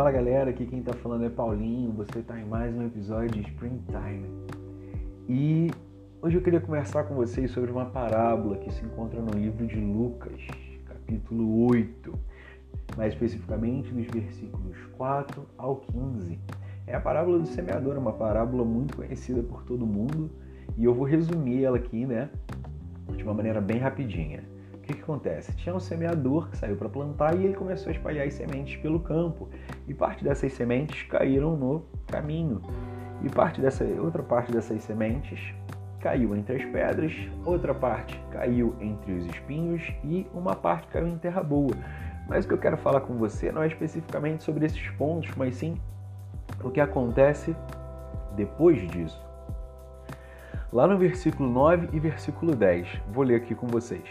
Fala galera, aqui quem tá falando é Paulinho, você tá em mais um episódio de Springtime. E hoje eu queria conversar com vocês sobre uma parábola que se encontra no livro de Lucas, capítulo 8, mais especificamente nos versículos 4 ao 15. É a parábola do semeador, uma parábola muito conhecida por todo mundo, e eu vou resumir ela aqui, né, de uma maneira bem rapidinha que, que acontece? Tinha um semeador que saiu para plantar e ele começou a espalhar as sementes pelo campo. E parte dessas sementes caíram no caminho. E parte dessa, outra parte dessas sementes caiu entre as pedras, outra parte caiu entre os espinhos e uma parte caiu em terra boa. Mas o que eu quero falar com você não é especificamente sobre esses pontos, mas sim o que acontece depois disso. Lá no versículo 9 e versículo 10, vou ler aqui com vocês.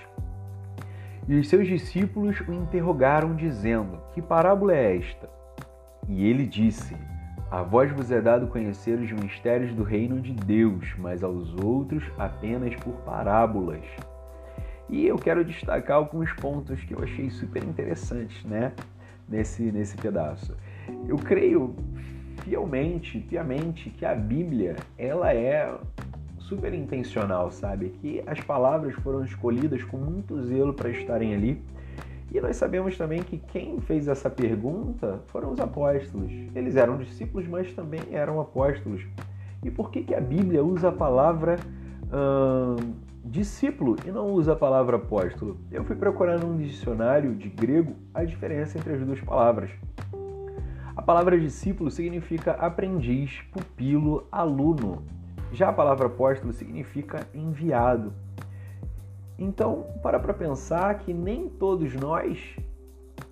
E os seus discípulos o interrogaram, dizendo: Que parábola é esta? E ele disse: A vós vos é dado conhecer os mistérios do reino de Deus, mas aos outros apenas por parábolas. E eu quero destacar alguns pontos que eu achei super interessantes, né? Nesse, nesse pedaço. Eu creio fielmente, piamente, que a Bíblia ela é super intencional, sabe? Que as palavras foram escolhidas com muito zelo para estarem ali. E nós sabemos também que quem fez essa pergunta foram os apóstolos. Eles eram discípulos, mas também eram apóstolos. E por que, que a Bíblia usa a palavra hum, discípulo e não usa a palavra apóstolo? Eu fui procurando um dicionário de grego a diferença entre as duas palavras. A palavra discípulo significa aprendiz, pupilo, aluno. Já a palavra apóstolo significa enviado. Então, para para pensar que nem todos nós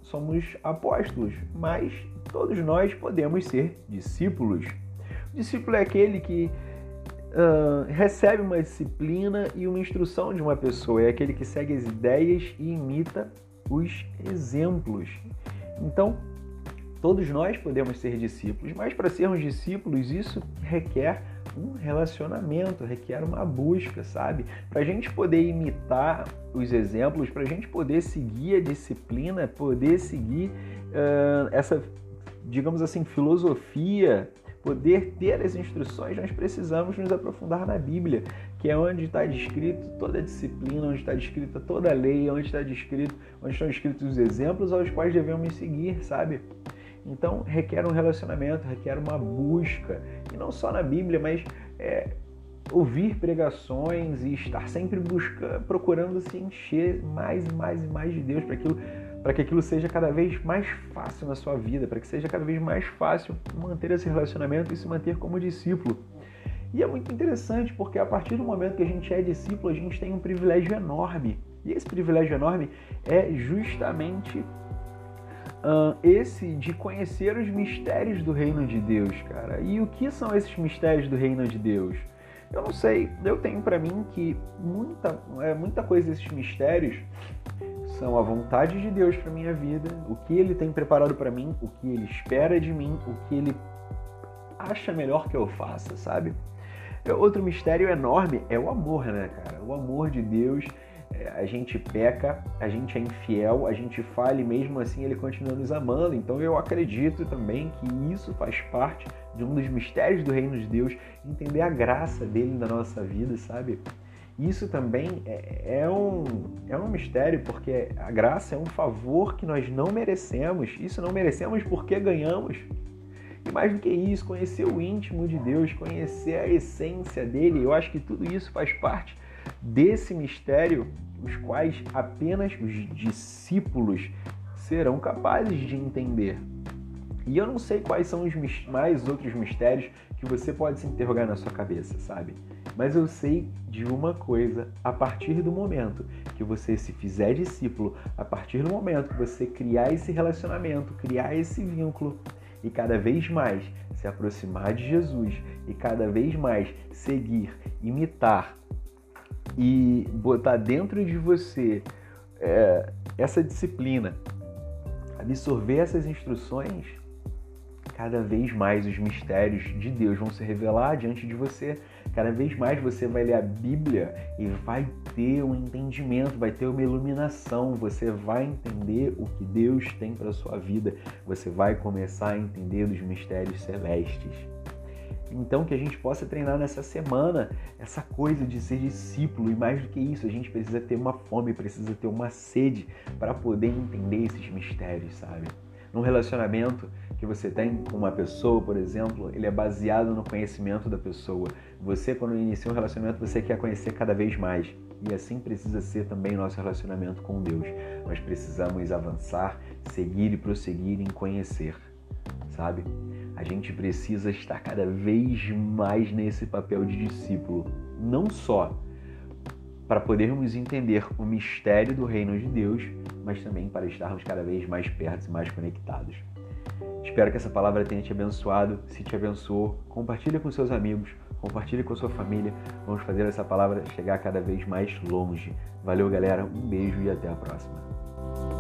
somos apóstolos, mas todos nós podemos ser discípulos. O discípulo é aquele que uh, recebe uma disciplina e uma instrução de uma pessoa, é aquele que segue as ideias e imita os exemplos. Então, todos nós podemos ser discípulos, mas para sermos discípulos, isso requer um relacionamento, requer uma busca, sabe? Para a gente poder imitar os exemplos, para a gente poder seguir a disciplina, poder seguir uh, essa, digamos assim, filosofia, poder ter as instruções, nós precisamos nos aprofundar na Bíblia, que é onde está descrito toda a disciplina, onde está descrita toda a lei, onde está descrito, onde estão escritos os exemplos aos quais devemos seguir, sabe? Então requer um relacionamento, requer uma busca, e não só na Bíblia, mas é, ouvir pregações e estar sempre buscando, procurando se encher mais e mais e mais de Deus para aquilo para que aquilo seja cada vez mais fácil na sua vida, para que seja cada vez mais fácil manter esse relacionamento e se manter como discípulo. E é muito interessante porque a partir do momento que a gente é discípulo, a gente tem um privilégio enorme. E esse privilégio enorme é justamente esse de conhecer os mistérios do reino de Deus, cara. E o que são esses mistérios do reino de Deus? Eu não sei, eu tenho para mim que muita, é, muita coisa desses mistérios são a vontade de Deus para minha vida, o que Ele tem preparado para mim, o que Ele espera de mim, o que Ele acha melhor que eu faça, sabe? Outro mistério enorme é o amor, né, cara? O amor de Deus a gente peca, a gente é infiel, a gente falha e mesmo assim ele continua nos amando. Então eu acredito também que isso faz parte de um dos mistérios do reino de Deus, entender a graça dele na nossa vida, sabe? Isso também é, é um, é um mistério, porque a graça é um favor que nós não merecemos. Isso não merecemos porque ganhamos. E mais do que isso, conhecer o íntimo de Deus, conhecer a essência dele, eu acho que tudo isso faz parte desse mistério, os quais apenas os discípulos serão capazes de entender. E eu não sei quais são os mais outros mistérios que você pode se interrogar na sua cabeça, sabe? Mas eu sei de uma coisa: a partir do momento que você se fizer discípulo, a partir do momento que você criar esse relacionamento, criar esse vínculo e cada vez mais se aproximar de Jesus e cada vez mais seguir, imitar e botar dentro de você é, essa disciplina, absorver essas instruções, cada vez mais os mistérios de Deus vão se revelar diante de você. Cada vez mais você vai ler a Bíblia e vai ter um entendimento, vai ter uma iluminação, você vai entender o que Deus tem para sua vida, você vai começar a entender os mistérios celestes. Então, que a gente possa treinar nessa semana essa coisa de ser discípulo e mais do que isso, a gente precisa ter uma fome, precisa ter uma sede para poder entender esses mistérios, sabe? Num relacionamento que você tem com uma pessoa, por exemplo, ele é baseado no conhecimento da pessoa. Você, quando inicia um relacionamento, você quer conhecer cada vez mais. E assim precisa ser também o nosso relacionamento com Deus. Nós precisamos avançar, seguir e prosseguir em conhecer, sabe? A gente precisa estar cada vez mais nesse papel de discípulo, não só para podermos entender o mistério do reino de Deus, mas também para estarmos cada vez mais perto e mais conectados. Espero que essa palavra tenha te abençoado. Se te abençoou, compartilhe com seus amigos, compartilhe com sua família. Vamos fazer essa palavra chegar cada vez mais longe. Valeu, galera. Um beijo e até a próxima.